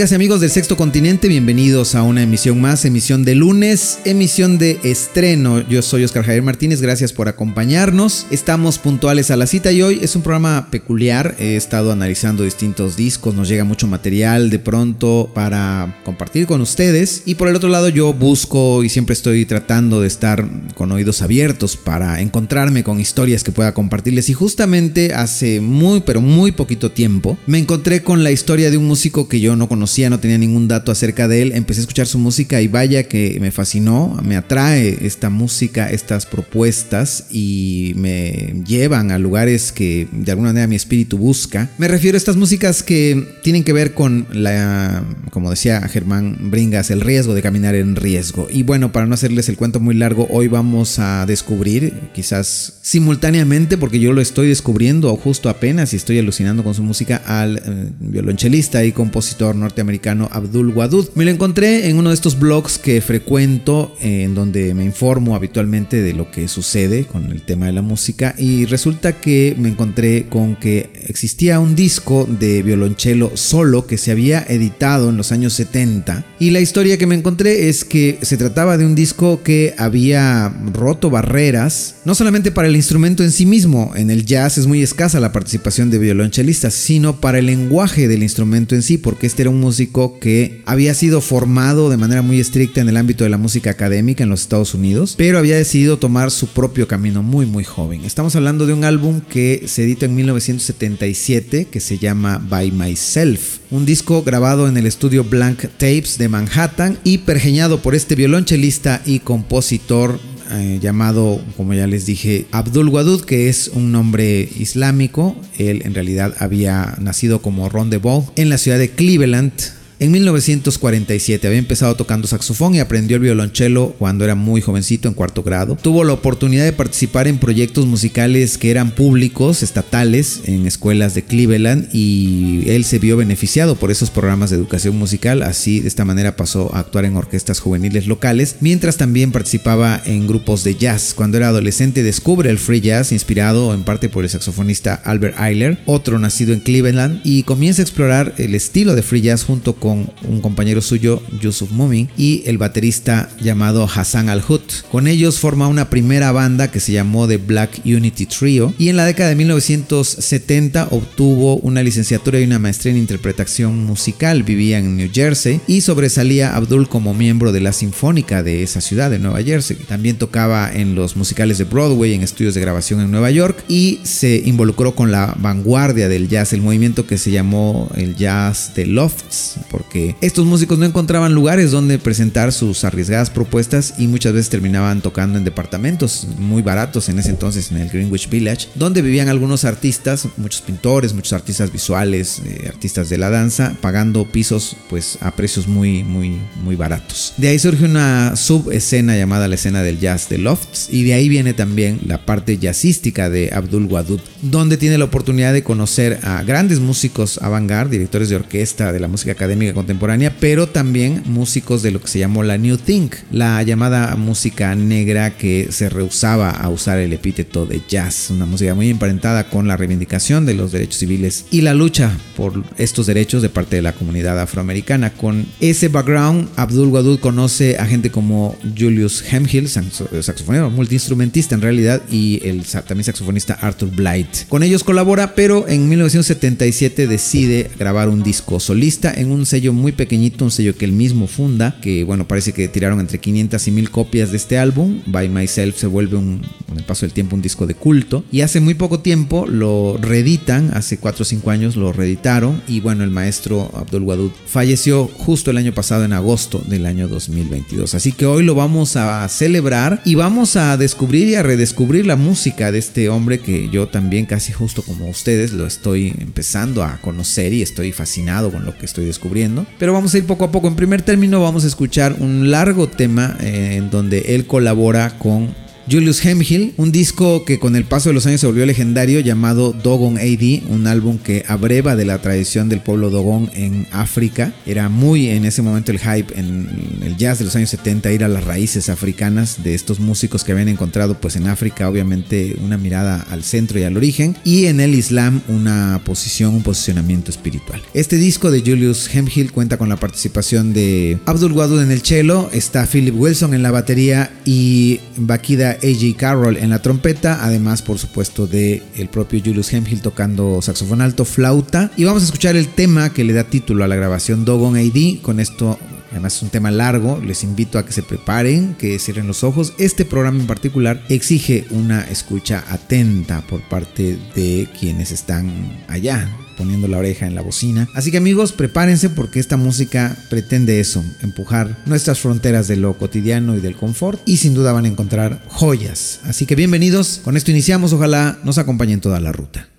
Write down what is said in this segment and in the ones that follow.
Amigas y amigos del Sexto Continente, bienvenidos a una emisión más, emisión de lunes, emisión de estreno. Yo soy Oscar Javier Martínez, gracias por acompañarnos. Estamos puntuales a la cita y hoy es un programa peculiar. He estado analizando distintos discos, nos llega mucho material de pronto para compartir con ustedes. Y por el otro lado yo busco y siempre estoy tratando de estar con oídos abiertos para encontrarme con historias que pueda compartirles. Y justamente hace muy, pero muy poquito tiempo me encontré con la historia de un músico que yo no conocía conocía, no tenía ningún dato acerca de él. Empecé a escuchar su música y vaya que me fascinó, me atrae esta música, estas propuestas y me llevan a lugares que de alguna manera mi espíritu busca. Me refiero a estas músicas que tienen que ver con la, como decía Germán Bringas, el riesgo de caminar en riesgo. Y bueno, para no hacerles el cuento muy largo, hoy vamos a descubrir, quizás simultáneamente, porque yo lo estoy descubriendo justo apenas y estoy alucinando con su música, al eh, violonchelista y compositor norteamericano Abdul Wadud. Me lo encontré en uno de estos blogs que frecuento, en donde me informo habitualmente de lo que sucede con el tema de la música y resulta que me encontré con que existía un disco de violonchelo solo que se había editado en los años 70 y la historia que me encontré es que se trataba de un disco que había roto barreras, no solamente para el instrumento en sí mismo, en el jazz es muy escasa la participación de violonchelistas, sino para el lenguaje del instrumento en sí, porque este era un músico que había sido formado de manera muy estricta en el ámbito de la música académica en los Estados Unidos, pero había decidido tomar su propio camino muy muy joven. Estamos hablando de un álbum que se edita en 1977 que se llama By Myself, un disco grabado en el estudio Blank Tapes de Manhattan y pergeñado por este violonchelista y compositor eh, llamado, como ya les dije, Abdul Wadud, que es un nombre islámico. Él en realidad había nacido como Ron en la ciudad de Cleveland, en 1947 había empezado tocando saxofón y aprendió el violonchelo cuando era muy jovencito en cuarto grado. Tuvo la oportunidad de participar en proyectos musicales que eran públicos, estatales, en escuelas de Cleveland y él se vio beneficiado por esos programas de educación musical. Así de esta manera pasó a actuar en orquestas juveniles locales, mientras también participaba en grupos de jazz. Cuando era adolescente descubre el free jazz inspirado en parte por el saxofonista Albert Eiler, otro nacido en Cleveland, y comienza a explorar el estilo de free jazz junto con un compañero suyo, Yusuf Mumin, y el baterista llamado Hassan Al-Hut. Con ellos forma una primera banda que se llamó The Black Unity Trio y en la década de 1970 obtuvo una licenciatura y una maestría en interpretación musical. Vivía en New Jersey y sobresalía Abdul como miembro de la sinfónica de esa ciudad de Nueva Jersey. También tocaba en los musicales de Broadway, en estudios de grabación en Nueva York y se involucró con la vanguardia del jazz, el movimiento que se llamó el jazz de Lofts, porque estos músicos no encontraban lugares donde presentar sus arriesgadas propuestas y muchas veces terminaban tocando en departamentos muy baratos en ese entonces en el Greenwich Village, donde vivían algunos artistas, muchos pintores, muchos artistas visuales, eh, artistas de la danza, pagando pisos pues a precios muy muy muy baratos. De ahí surge una subescena llamada la escena del jazz de Lofts y de ahí viene también la parte jazzística de Abdul Wadud, donde tiene la oportunidad de conocer a grandes músicos avant-garde, directores de orquesta de la música académica contemporánea, pero también músicos de lo que se llamó la New Think, la llamada música negra que se rehusaba a usar el epíteto de jazz, una música muy emparentada con la reivindicación de los derechos civiles y la lucha por estos derechos de parte de la comunidad afroamericana. Con ese background, Abdul Wadud conoce a gente como Julius Hemhill, saxofonista, multiinstrumentista en realidad, y el también saxofonista Arthur Blight. Con ellos colabora, pero en 1977 decide grabar un disco solista en un sello muy pequeñito, un sello que él mismo funda, que bueno, parece que tiraron entre 500 y 1000 copias de este álbum. By Myself se vuelve un con el paso del tiempo un disco de culto. Y hace muy poco tiempo lo reeditan, hace 4 o 5 años lo reeditaron. Y bueno, el maestro Abdul Wadud falleció justo el año pasado, en agosto del año 2022. Así que hoy lo vamos a celebrar y vamos a descubrir y a redescubrir la música de este hombre que yo también, casi justo como ustedes, lo estoy empezando a conocer y estoy fascinado con lo que estoy descubriendo. Pero vamos a ir poco a poco. En primer término, vamos a escuchar un largo tema eh, en donde él colabora con Julius Hemhill, un disco que con el paso de los años se volvió legendario llamado Dogon AD, un álbum que abreva de la tradición del pueblo Dogon en África. Era muy en ese momento el hype en el jazz de los años 70 ir a las raíces africanas de estos músicos que habían encontrado pues en África obviamente una mirada al centro y al origen y en el Islam una posición, un posicionamiento espiritual. Este disco de Julius Hemhill cuenta con la participación de Abdul Wadud en el cello, está Philip Wilson en la batería y Bakida A.J. Carroll en la trompeta, además por supuesto de el propio Julius Hemphill tocando saxofón alto, flauta. Y vamos a escuchar el tema que le da título a la grabación Dogon AD. Con esto Además es un tema largo, les invito a que se preparen, que cierren los ojos. Este programa en particular exige una escucha atenta por parte de quienes están allá, poniendo la oreja en la bocina. Así que amigos, prepárense porque esta música pretende eso, empujar nuestras fronteras de lo cotidiano y del confort y sin duda van a encontrar joyas. Así que bienvenidos, con esto iniciamos, ojalá nos acompañen toda la ruta.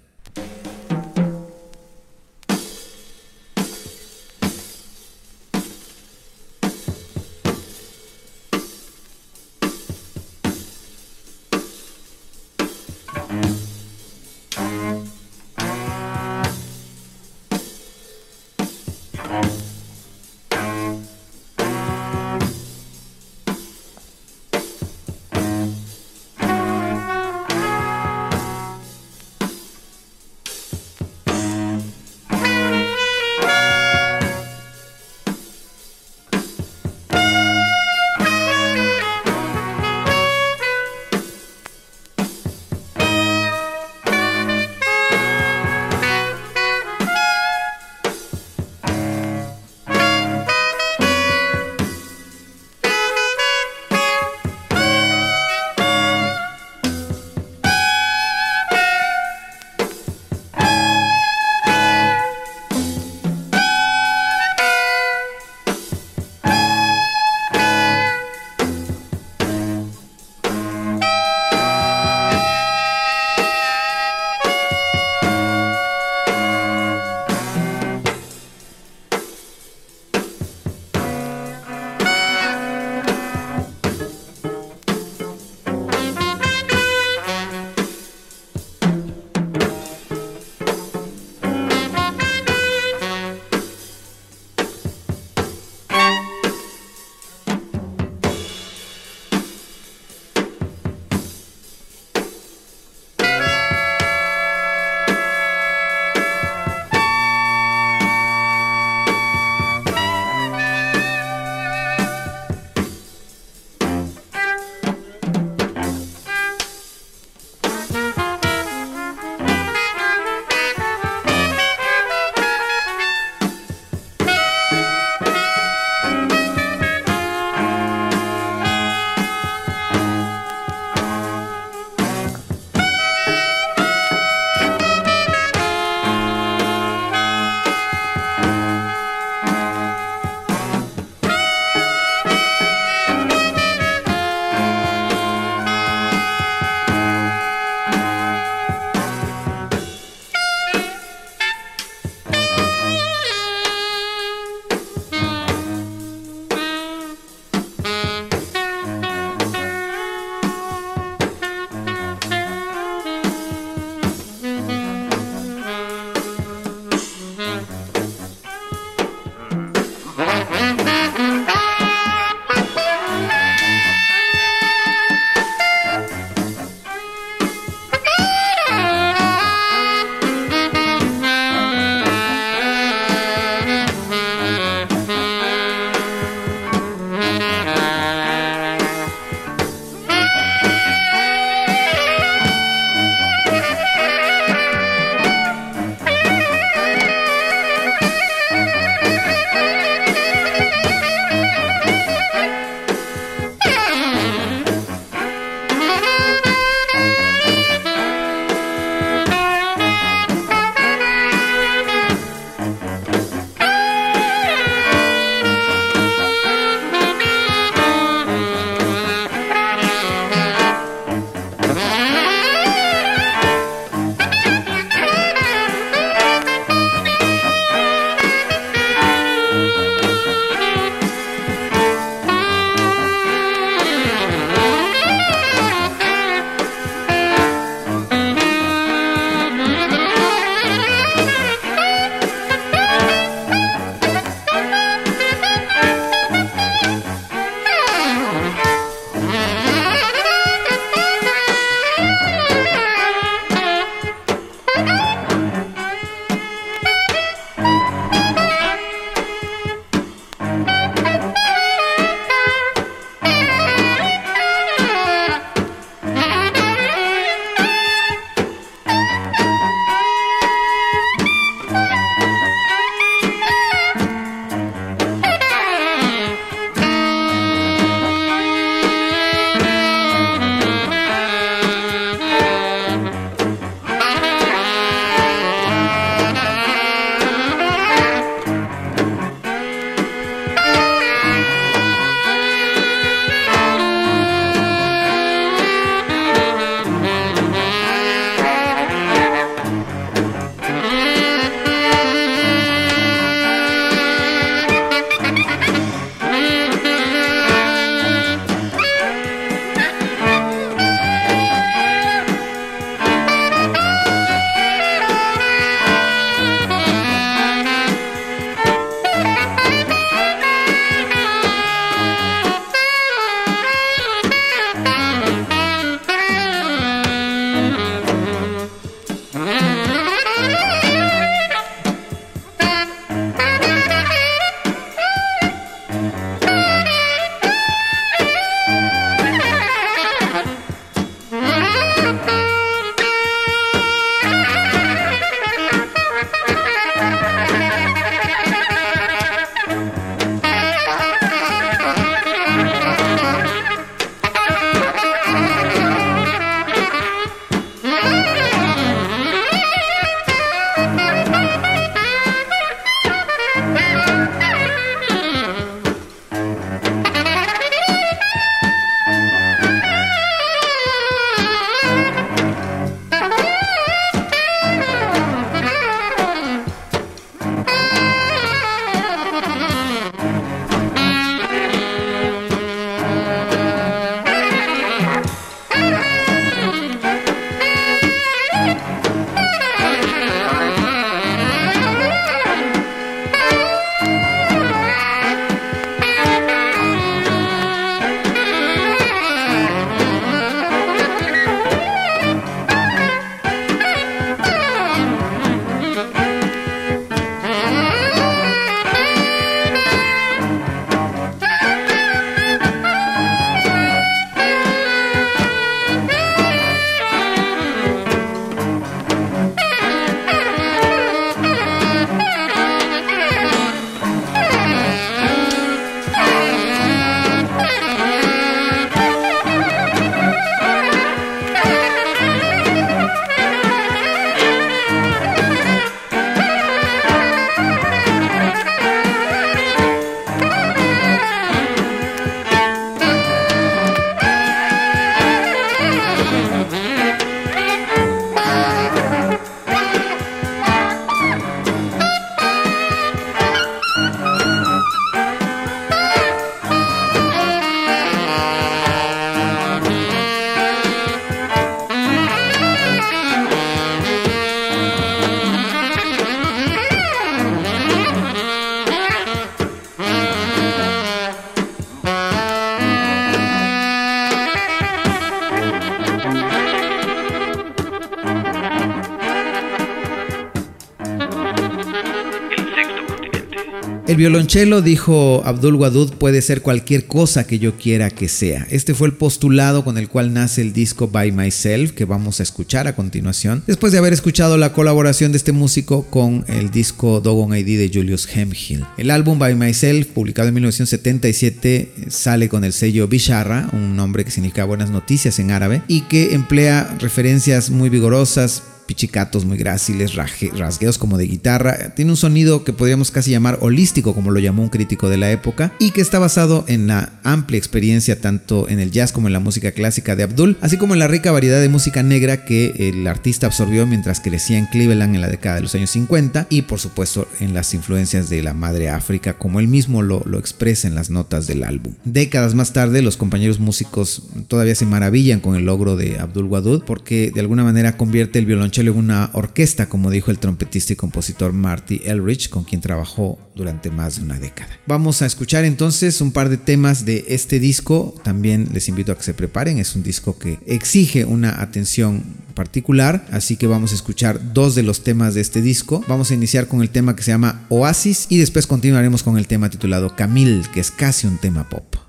Violonchelo, dijo Abdul Wadud, puede ser cualquier cosa que yo quiera que sea. Este fue el postulado con el cual nace el disco By Myself, que vamos a escuchar a continuación, después de haber escuchado la colaboración de este músico con el disco Dogon ID de Julius Hemphill. El álbum By Myself, publicado en 1977, sale con el sello Bisharra, un nombre que significa buenas noticias en árabe, y que emplea referencias muy vigorosas, pichicatos muy gráciles, rasgueos como de guitarra. Tiene un sonido que podríamos casi llamar holístico, como lo llamó un crítico de la época, y que está basado en la amplia experiencia tanto en el jazz como en la música clásica de Abdul, así como en la rica variedad de música negra que el artista absorbió mientras crecía en Cleveland en la década de los años 50 y por supuesto en las influencias de la madre África, como él mismo lo, expresa en las notas del álbum. Décadas más tarde, los compañeros músicos todavía se maravillan con el logro de Abdul Wadud porque de alguna manera convierte el violonchelo una orquesta, como dijo el trompetista y compositor Marty Elrich, con quien trabajó durante más de una década. Vamos a escuchar entonces un par de temas de este disco. También les invito a que se preparen. Es un disco que exige una atención particular, así que vamos a escuchar dos de los temas de este disco. Vamos a iniciar con el tema que se llama Oasis y después continuaremos con el tema titulado Camille, que es casi un tema pop.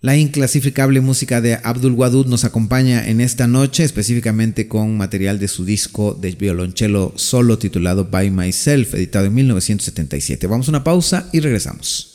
La inclasificable música de Abdul Wadud nos acompaña en esta noche, específicamente con material de su disco de violonchelo solo titulado By Myself, editado en 1977. Vamos a una pausa y regresamos.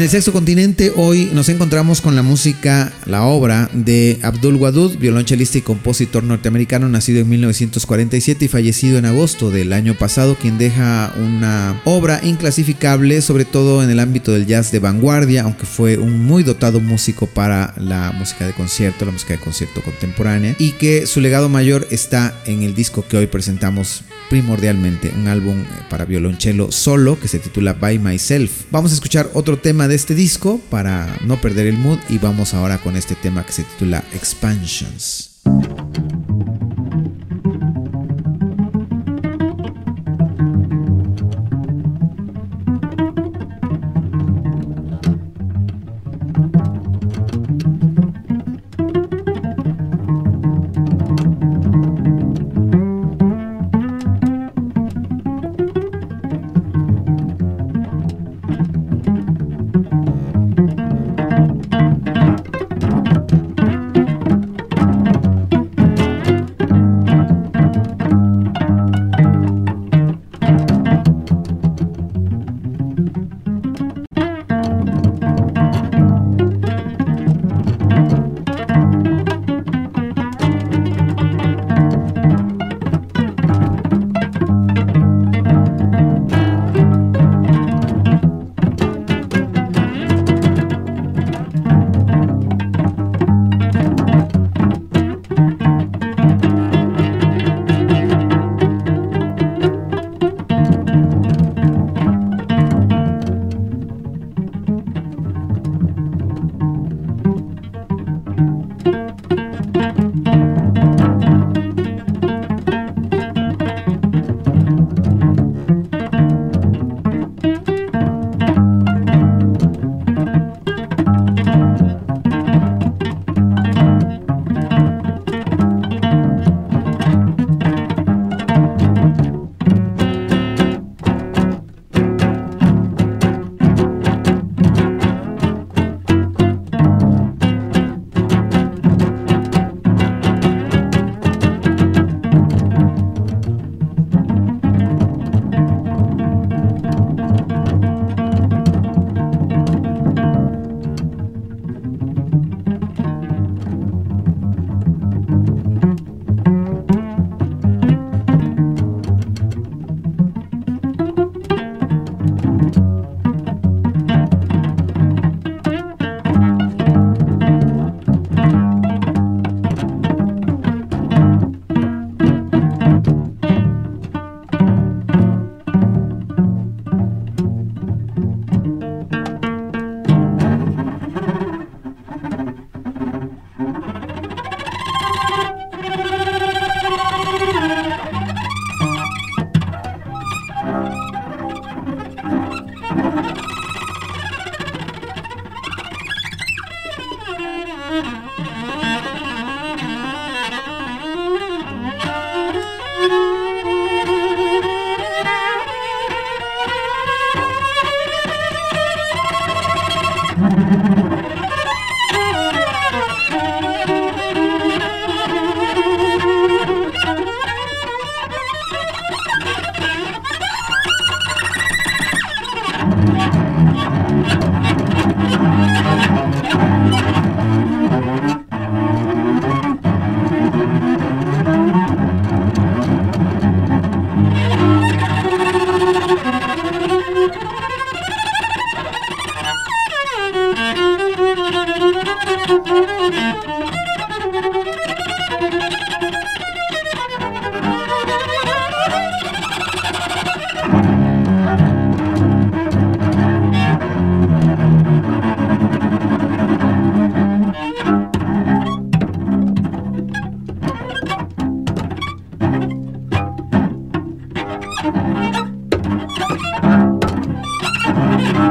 En el sexto continente hoy nos encontramos con la música, la obra de Abdul Wadud, violonchelista y compositor norteamericano nacido en 1947 y fallecido en agosto del año pasado, quien deja una obra inclasificable, sobre todo en el ámbito del jazz de vanguardia, aunque fue un muy dotado músico para la música de concierto, la música de concierto contemporánea, y que su legado mayor está en el disco que hoy presentamos primordialmente, un álbum para violonchelo solo que se titula By Myself. Vamos a escuchar otro tema de este disco para no perder el mood y vamos ahora con este tema que se titula Expansions.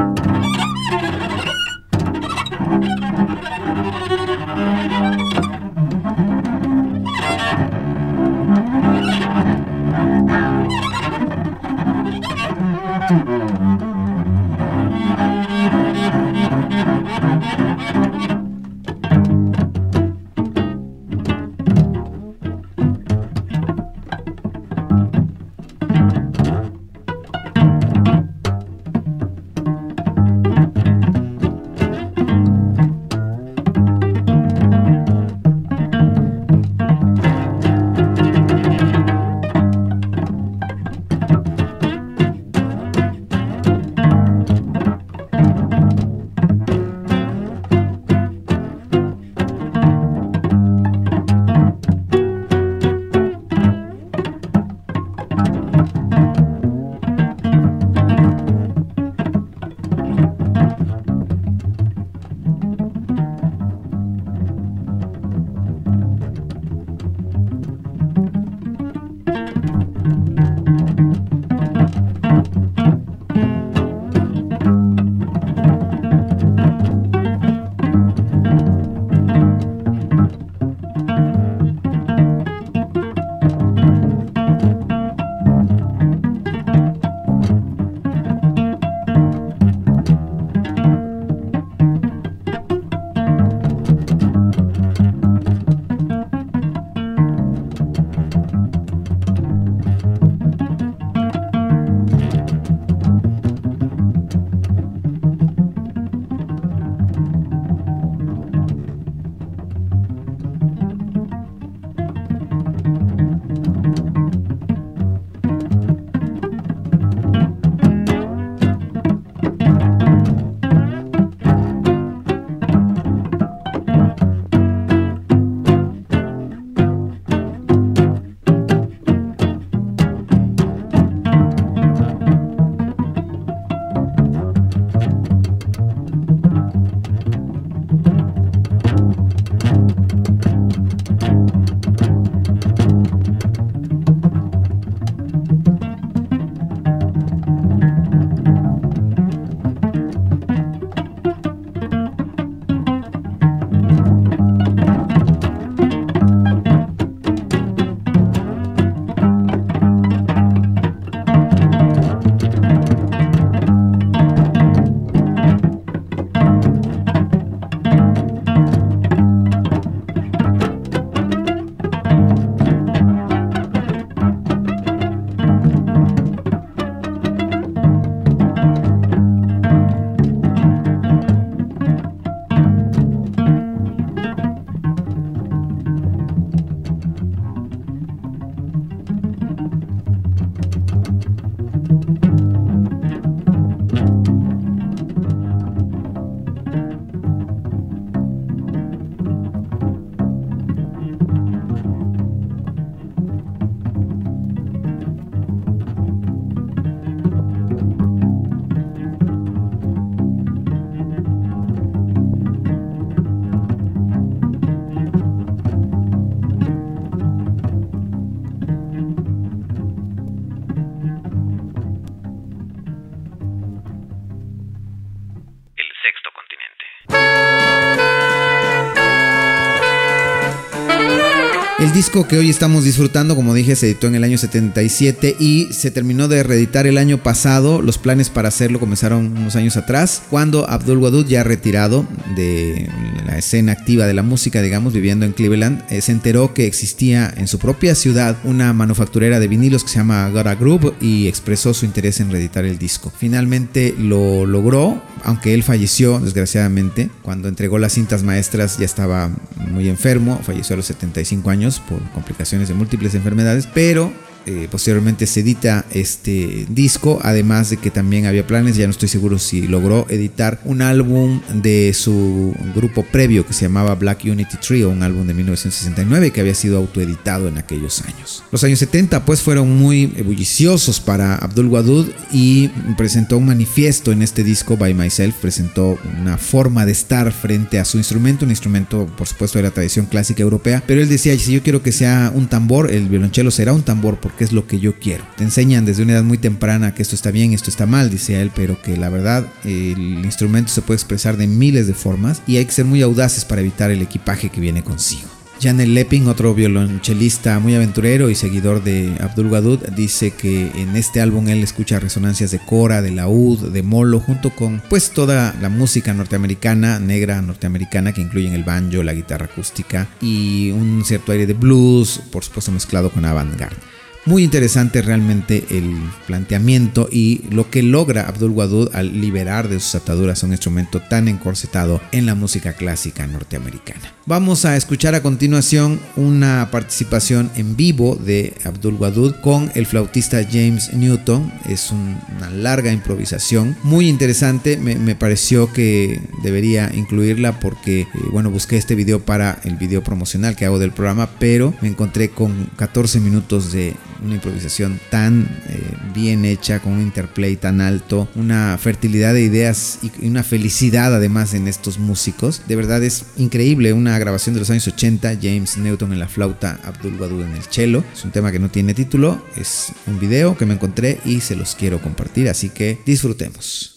Thank you. Que hoy estamos disfrutando, como dije, se editó en el año 77 y se terminó de reeditar el año pasado. Los planes para hacerlo comenzaron unos años atrás, cuando Abdul Wadud, ya retirado de la escena activa de la música, digamos, viviendo en Cleveland, eh, se enteró que existía en su propia ciudad una manufacturera de vinilos que se llama Gara Group y expresó su interés en reeditar el disco. Finalmente lo logró, aunque él falleció desgraciadamente. Cuando entregó las cintas maestras ya estaba muy enfermo, falleció a los 75 años por complicaciones de múltiples enfermedades, pero eh, posteriormente se edita este disco, además de que también había planes, ya no estoy seguro si logró editar un álbum de su grupo previo que se llamaba Black Unity Trio, un álbum de 1969 que había sido autoeditado en aquellos años. Los años 70 pues fueron muy bulliciosos para Abdul Wadud y presentó un manifiesto en este disco By Myself, presentó una forma de estar frente a su instrumento, un instrumento por supuesto de la tradición clásica europea, pero él decía, si yo quiero que sea un tambor, el violonchelo será un tambor porque es lo que yo quiero. Te enseñan desde una edad muy temprana que esto está bien, esto está mal, dice él, pero que la verdad el instrumento se puede expresar de miles de formas y hay que ser muy audaces para evitar el equipaje que viene consigo. Janel Leping, otro violonchelista muy aventurero y seguidor de Abdul Wadud, dice que en este álbum él escucha resonancias de cora, de laúd, de molo, junto con pues toda la música norteamericana, negra norteamericana, que incluyen el banjo, la guitarra acústica y un cierto aire de blues, por supuesto mezclado con avant-garde. Muy interesante realmente el planteamiento y lo que logra Abdul Wadud al liberar de sus ataduras un instrumento tan encorsetado en la música clásica norteamericana. Vamos a escuchar a continuación una participación en vivo de Abdul Wadud con el flautista James Newton. Es una larga improvisación muy interesante. Me, pareció que debería incluirla porque, eh, bueno, busqué este video para el video promocional que hago del programa, pero me encontré con 14 minutos de una improvisación tan eh, bien hecha, con un interplay tan alto, una fertilidad de ideas y una felicidad además en estos músicos. De verdad es increíble, una grabación de los años 80, James Newton en la flauta, Abdul Wadud en el cello. Es un tema que no tiene título, es un video que me encontré y se los quiero compartir, así que disfrutemos.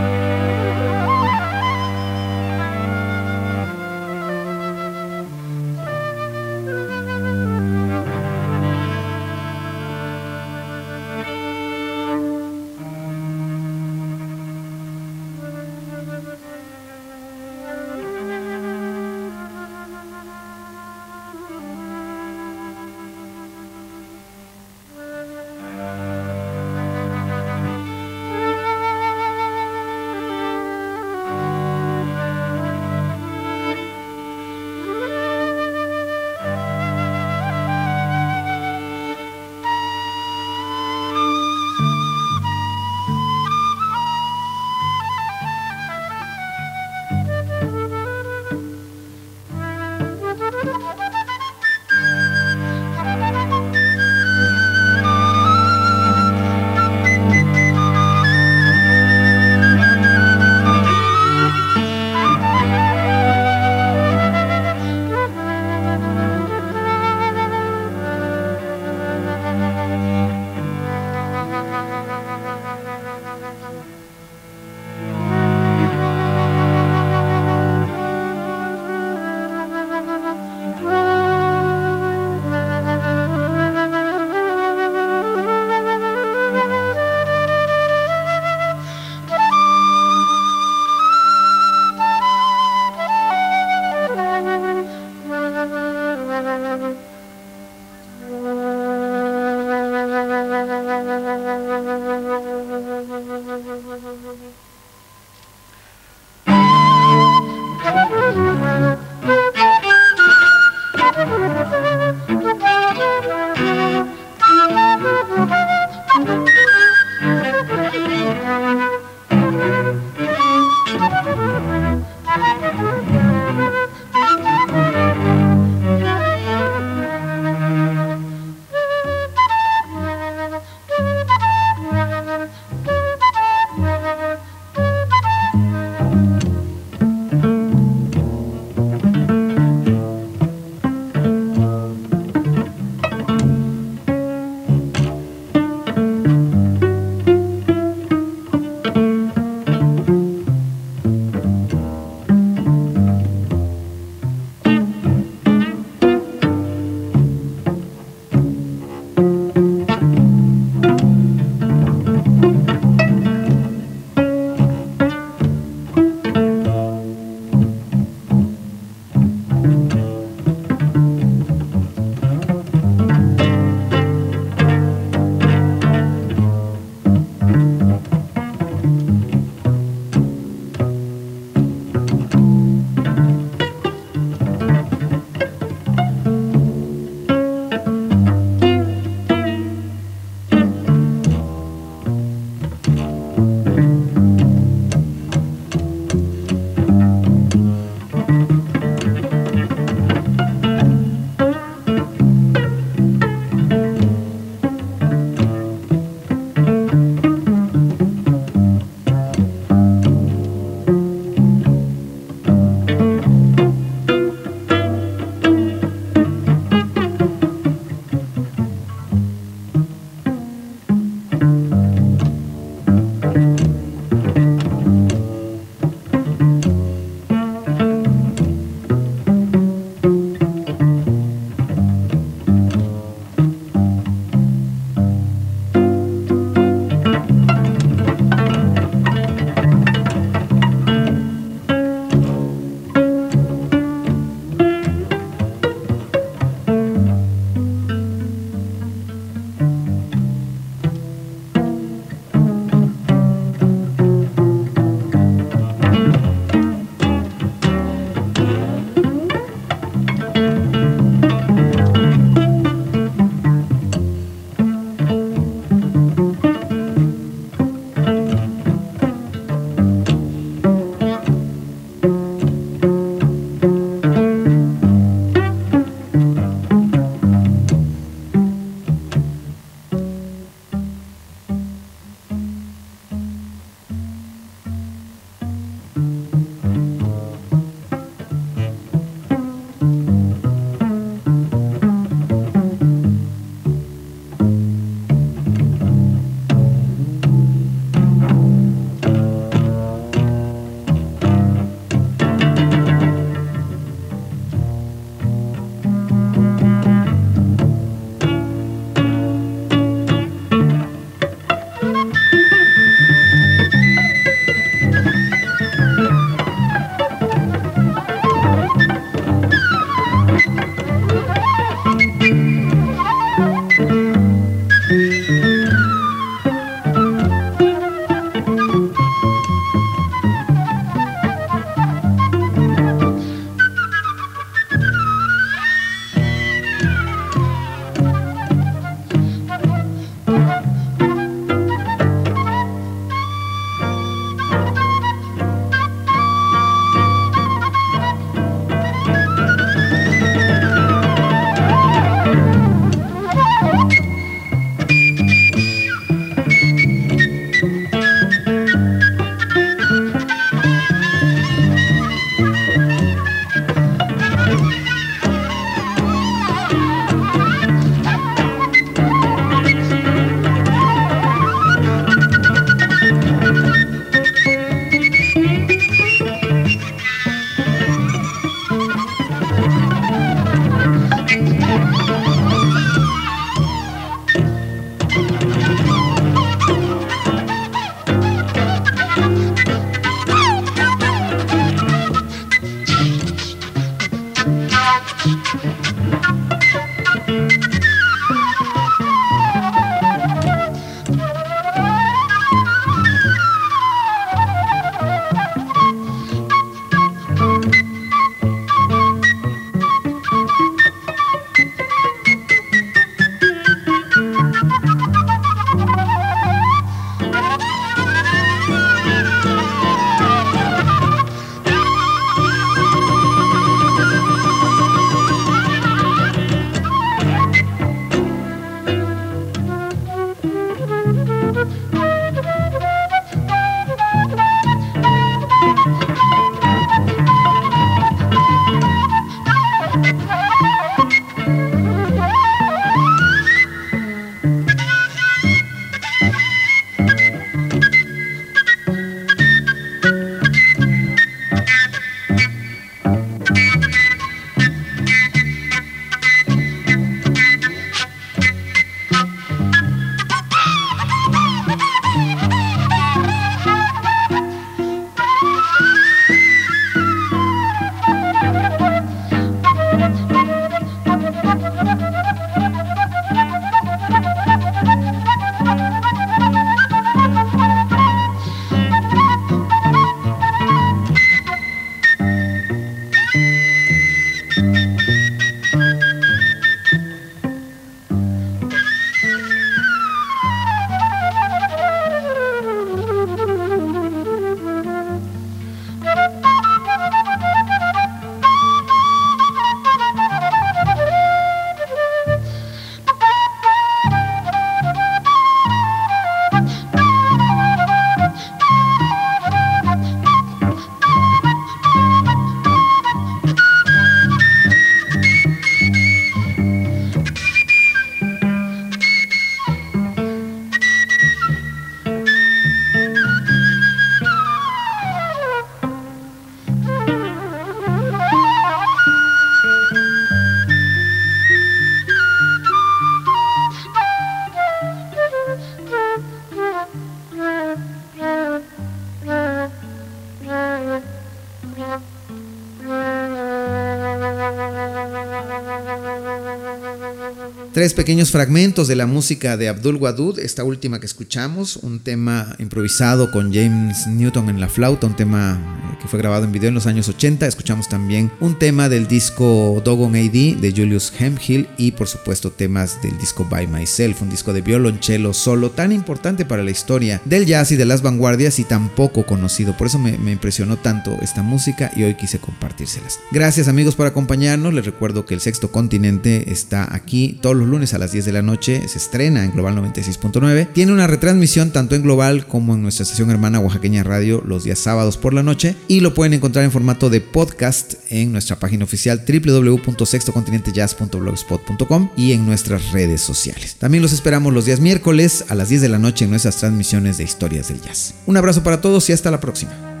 Tres pequeños fragmentos de la música de Abdul Wadud, esta última que escuchamos, un tema improvisado con James Newton en la flauta, un tema fue grabado en video en los años 80. Escuchamos también un tema del disco Dogon AD de Julius Hemphill y por supuesto temas del disco By Myself, un disco de violonchelo solo tan importante para la historia del jazz y de las vanguardias y tan poco conocido. Por eso me, me impresionó tanto esta música y hoy quise compartírselas. Gracias amigos por acompañarnos. Les recuerdo que el sexto continente está aquí todos los lunes a las 10 de la noche, se estrena en Global 96.9. Tiene una retransmisión tanto en Global como en nuestra estación hermana Oaxaqueña Radio los días sábados por la noche y lo pueden encontrar en formato de podcast en nuestra página oficial www.sextocontinentejazz.blogspot.com y en nuestras redes sociales. También los esperamos los días miércoles a las 10 de la noche en nuestras transmisiones de historias del jazz. Un abrazo para todos y hasta la próxima.